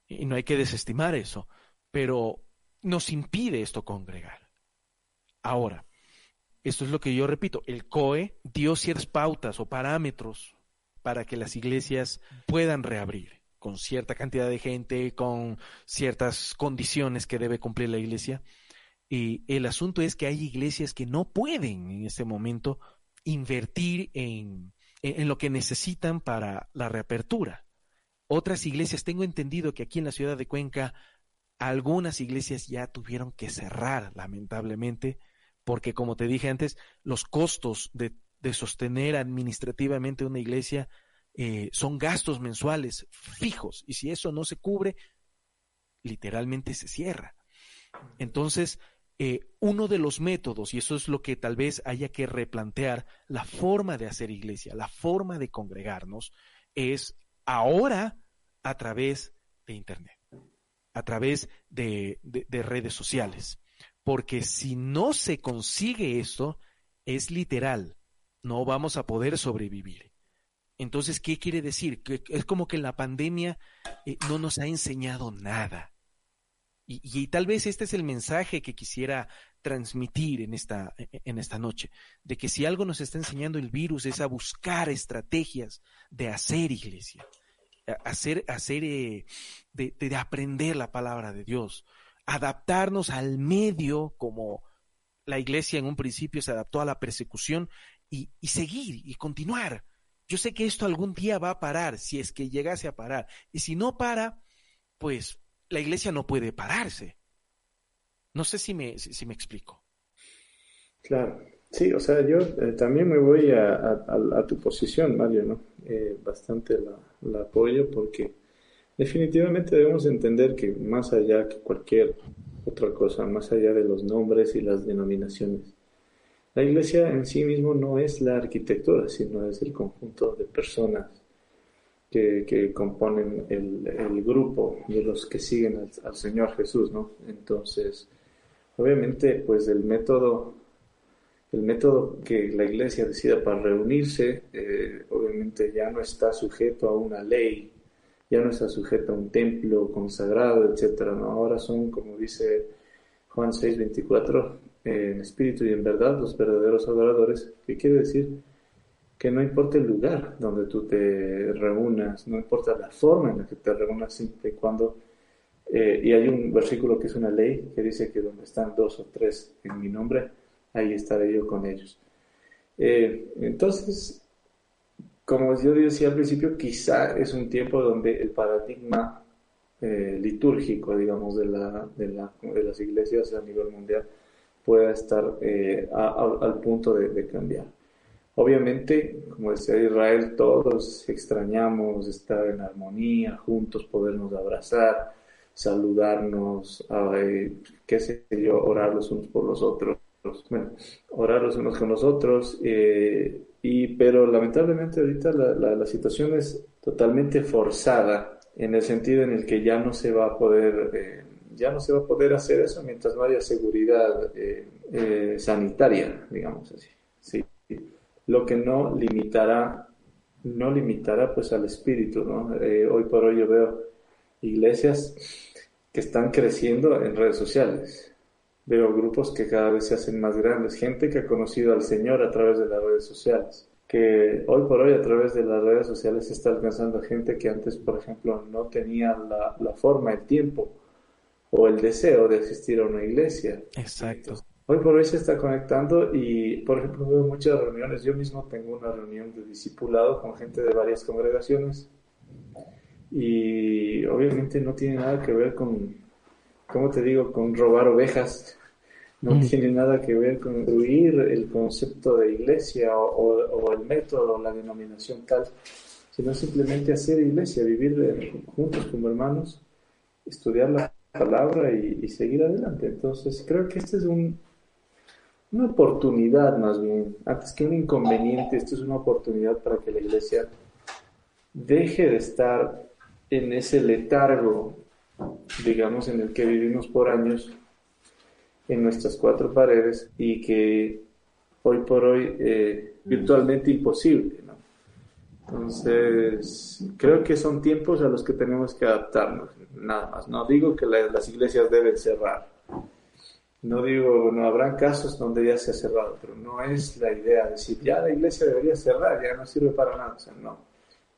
y no hay que desestimar eso, pero nos impide esto congregar. Ahora, esto es lo que yo repito, el COE dio ciertas pautas o parámetros para que las iglesias puedan reabrir con cierta cantidad de gente, con ciertas condiciones que debe cumplir la iglesia. Y el asunto es que hay iglesias que no pueden en este momento invertir en en, lo que necesitan para la reapertura. Otras iglesias, tengo entendido que aquí en la ciudad de Cuenca, algunas iglesias ya tuvieron que cerrar, lamentablemente, porque como te dije antes, los costos de, sostener administrativamente una iglesia eh, son gastos mensuales fijos, y si eso no se cubre, literalmente se cierra. Entonces, eh, uno de los métodos, y eso es lo que tal vez haya que replantear, la forma de hacer iglesia, la forma de congregarnos, es ahora a través de Internet, a través de, redes sociales. Porque si no se consigue esto, es literal, no vamos a poder sobrevivir. Entonces, ¿qué quiere decir? Que es como que la pandemia eh, no nos ha enseñado nada. Y, tal vez este es el mensaje que quisiera transmitir en esta, en esta noche, de que si algo nos está enseñando el virus es a buscar estrategias de hacer iglesia, hacer, hacer eh, de, aprender la palabra de Dios, adaptarnos al medio como la iglesia en un principio se adaptó a la persecución y, y seguir y continuar. Yo sé que esto algún día va a parar, si es que llegase a parar. Y si no para, pues la iglesia no puede pararse. No sé si me, si, me explico. Claro, sí, o sea, yo eh, también me voy a, tu posición, Mario, ¿no? Eh, bastante la, apoyo porque definitivamente debemos entender que más allá que cualquier otra cosa, más allá de los nombres y las denominaciones, la iglesia en sí mismo no es la arquitectura, sino es el conjunto de personas que, componen el, grupo de los que siguen al, Señor Jesús, ¿no? Entonces, obviamente, pues el método, el método que la iglesia decida para reunirse, eh, obviamente ya no está sujeto a una ley, ya no está sujeto a un templo consagrado, etcétera, ¿no? Ahora son, como dice Juan 6, 24, eh, en espíritu y en verdad los verdaderos adoradores, ¿qué quiere decir? Que no importa el lugar donde tú te reúnas, no importa la forma en la que te reúnas, siempre y cuando... Eh, y hay un versículo que es una ley que dice que donde están dos o tres en mi nombre, ahí estaré yo con ellos. Eh, entonces, como yo decía al principio, quizá es un tiempo donde el paradigma eh, litúrgico, digamos, de, la, de, la, de, las iglesias a nivel mundial pueda estar al punto de cambiar. Obviamente, como decía Israel, todos extrañamos estar en armonía, juntos, podernos abrazar, saludarnos, eh, qué sé yo, orar los unos por los otros. Bueno, orar los unos con los otros, eh, y, pero lamentablemente ahorita la, la, situación es totalmente forzada en el sentido en el que ya no se va a poder, eh, ya no se va a poder hacer eso mientras no haya seguridad sanitaria, digamos así. Sí lo que no limitará, no limitará pues al espíritu, ¿no? Eh, hoy por hoy yo veo iglesias que están creciendo en redes sociales. Veo grupos que cada vez se hacen más grandes, gente que ha conocido al Señor a través de las redes sociales, que hoy por hoy a través de las redes sociales se está alcanzando gente que antes, por ejemplo, no tenía la, la forma, el tiempo o el deseo de asistir a una iglesia. Exacto hoy por hoy se está conectando y, por ejemplo, veo muchas reuniones. Yo mismo tengo una reunión de discipulado con gente de varias congregaciones y obviamente no tiene nada que ver con, ¿cómo te digo?, con robar ovejas. No mm. tiene nada que ver con incluir el concepto de iglesia o, el método o la denominación tal, sino simplemente hacer iglesia, vivir juntos como hermanos, estudiar la palabra y, y seguir adelante. Entonces, creo que este es un, una oportunidad más bien, antes que un inconveniente, esto es una oportunidad para que la iglesia deje de estar en ese letargo, digamos, en el que vivimos por años en nuestras cuatro paredes y que hoy por hoy eh, virtualmente imposible. ¿no? Entonces, creo que son tiempos a los que tenemos que adaptarnos, nada más. No digo que las iglesias deben cerrar, no digo, no habrán casos donde ya se ha cerrado, pero no es la idea de decir, ya la iglesia debería cerrar, ya no sirve para nada. O sea, no.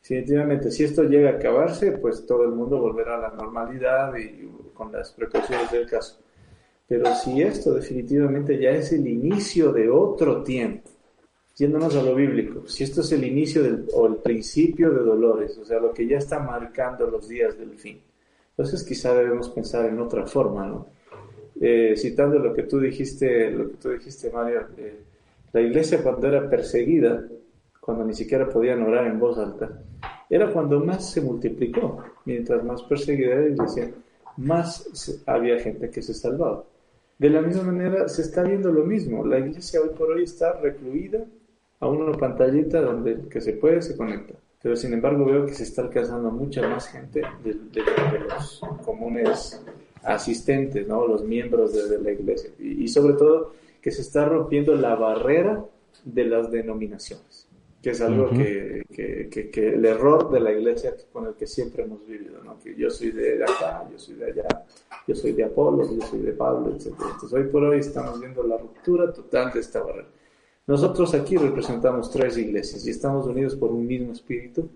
Definitivamente, si esto llega a acabarse, pues todo el mundo volverá a la normalidad y con las precauciones del caso. Pero si esto definitivamente ya es el inicio de otro tiempo, yéndonos a lo bíblico, si esto es el inicio del, o el principio de dolores, o sea, lo que ya está marcando los días del fin, entonces quizá debemos pensar en otra forma, ¿no? Eh, citando lo que tú dijiste, lo que tú dijiste, Mario, eh, la iglesia cuando era perseguida, cuando ni siquiera podían orar en voz alta, era cuando más se multiplicó. Mientras más perseguida era la iglesia, más había gente que se salvaba. De la misma manera se está viendo lo mismo. La iglesia hoy por hoy está recluida a una pantallita donde el que se puede se conecta. Pero sin embargo veo que se está alcanzando mucha más gente de los comunes asistentes, ¿no? los miembros de, la iglesia. Y, sobre todo que se está rompiendo la barrera de las denominaciones, que es algo que, que, que, el error de la iglesia con el que siempre hemos vivido, ¿no? que yo soy de acá, yo soy de allá, yo soy de Apolo, yo soy de Pablo, etc. Entonces hoy por hoy estamos viendo la ruptura total de esta barrera. Nosotros aquí representamos tres iglesias y estamos unidos por un mismo espíritu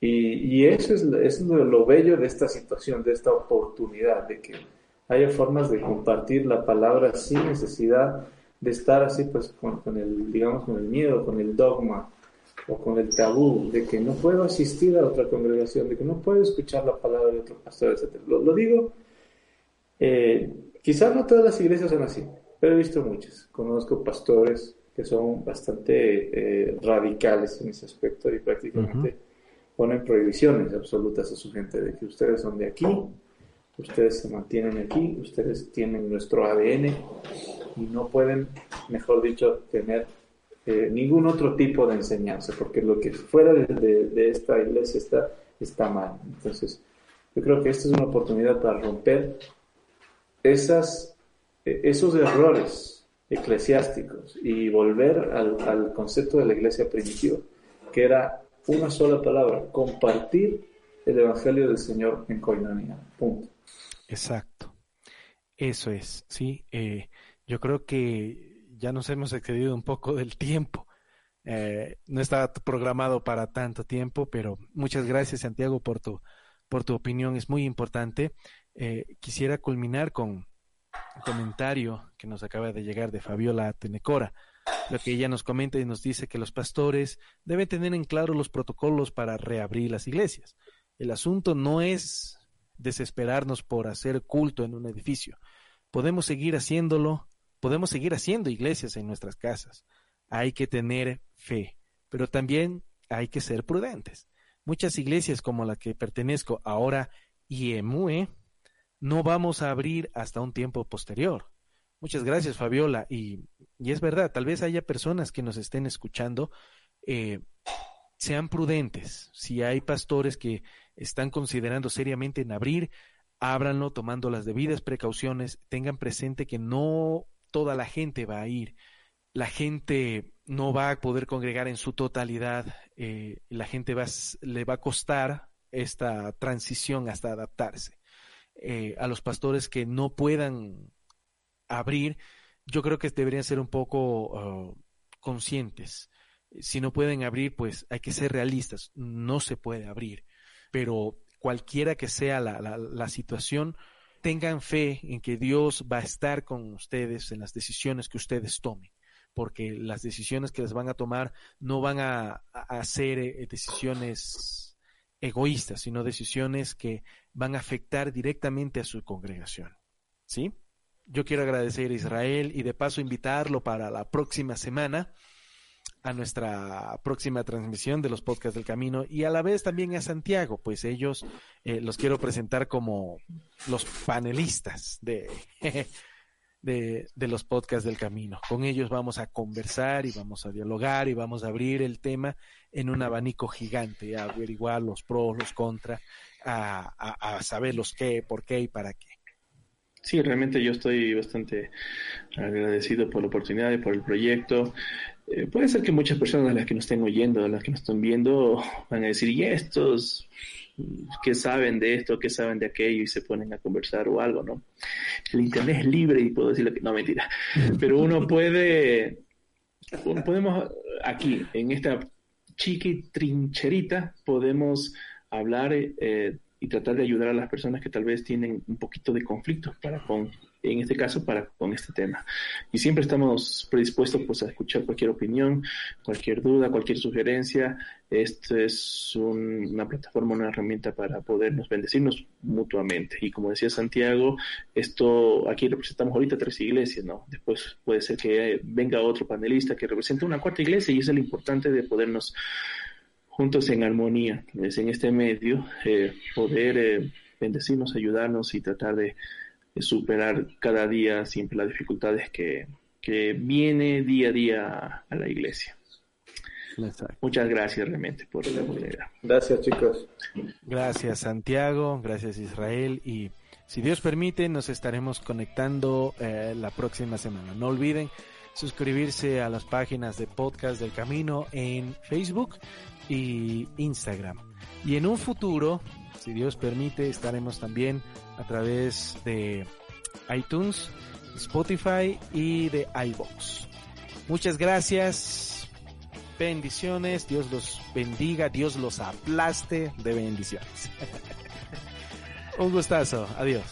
y, eso es, es lo, bello de esta situación, de esta oportunidad, de que haya formas de compartir la palabra sin necesidad de estar así pues con, el, digamos, con el miedo, con el dogma o con el tabú de que no puedo asistir a otra congregación, de que no puedo escuchar la palabra de otro pastor, etc. Lo, digo, eh, quizás no todas las iglesias son así, pero he visto muchas. Conozco pastores que son bastante eh, radicales en ese aspecto y prácticamente ponen prohibiciones absolutas a su gente de que ustedes son de aquí, ustedes se mantienen aquí, ustedes tienen nuestro ADN y no pueden, mejor dicho, tener eh, ningún otro tipo de enseñanza, porque lo que fuera de, esta iglesia está, está mal. Entonces, yo creo que esta es una oportunidad para romper esas, e, esos errores eclesiásticos y volver al, al concepto de la iglesia primitiva, que era una sola palabra, compartir el Evangelio del Señor en Coinonía. Punto. Exacto. Eso es, sí. Eh, yo creo que ya nos hemos excedido un poco del tiempo. Eh, no estaba programado para tanto tiempo, pero muchas gracias Santiago por tu, por tu opinión, es muy importante. Eh, quisiera culminar con un comentario que nos acaba de llegar de Fabiola Tenecora lo que ella nos comenta y nos dice que los pastores deben tener en claro los protocolos para reabrir las iglesias. El asunto no es desesperarnos por hacer culto en un edificio. Podemos seguir haciéndolo, podemos seguir haciendo iglesias en nuestras casas. Hay que tener fe, pero también hay que ser prudentes. Muchas iglesias como la que pertenezco ahora, IEMUE, no vamos a abrir hasta un tiempo posterior. Muchas gracias, Fabiola. Y, y es verdad, tal vez haya personas que nos estén escuchando. Eh, sean prudentes. Si hay pastores que están considerando seriamente en abrir, ábranlo tomando las debidas precauciones. Tengan presente que no toda la gente va a ir. La gente no va a poder congregar en su totalidad. Eh, la gente le va a costar esta transición hasta adaptarse. Eh, a los pastores que no puedan abrir, yo creo que deberían ser un poco uh, conscientes. Si no pueden abrir, pues hay que ser realistas. No se puede abrir. Pero cualquiera que sea la, la, la situación, tengan fe en que Dios va a estar con ustedes en las decisiones que ustedes tomen porque las decisiones que les van a tomar no van a, a, ser eh, decisiones egoístas, sino decisiones que van a afectar directamente a su congregación. ¿Sí? Yo quiero agradecer a Israel y de paso invitarlo para la próxima semana a nuestra próxima transmisión de los podcasts del camino y a la vez también a Santiago, pues ellos eh, los quiero presentar como los panelistas de, *laughs* de, de, los podcasts del camino. Con ellos vamos a conversar y vamos a dialogar y vamos a abrir el tema en un abanico gigante, a averiguar los pros, los contras, a, a, a saber los qué, por qué y para qué. Sí, realmente yo estoy bastante agradecido por la oportunidad y por el proyecto. Eh, puede ser que muchas personas, las que nos estén oyendo, las que nos están viendo, van a decir, ¿y estos? ¿Qué saben de esto? ¿Qué saben de aquello? Y se ponen a conversar o algo, ¿no? El Internet es libre y puedo decirle que no, mentira. *laughs* Pero uno puede, podemos aquí, en esta chiqui trincherita, podemos hablar eh, y tratar de ayudar a las personas que tal vez tienen un poquito de conflicto para con, en este caso, para con este tema. Y siempre estamos predispuestos pues, a escuchar cualquier opinión, cualquier duda, cualquier sugerencia. Esto es un, una plataforma, una herramienta para podernos bendecirnos mutuamente. Y como decía Santiago, esto aquí representamos ahorita tres iglesias, ¿no? Después puede ser que venga otro panelista que represente una cuarta iglesia y es lo importante de podernos juntos en armonía, es en este medio, eh, poder eh, bendecirnos, ayudarnos y tratar de, de, superar cada día siempre las dificultades que, que viene día a día a la iglesia. Exacto. Muchas gracias realmente por la oportunidad. Gracias chicos. Gracias Santiago, gracias Israel y si Dios permite nos estaremos conectando eh, la próxima semana. No olviden suscribirse a las páginas de podcast del camino en Facebook y Instagram. Y en un futuro, si Dios permite, estaremos también a través de iTunes, Spotify y de iBox. Muchas gracias. Bendiciones. Dios los bendiga. Dios los aplaste de bendiciones. *laughs* un gustazo. Adiós.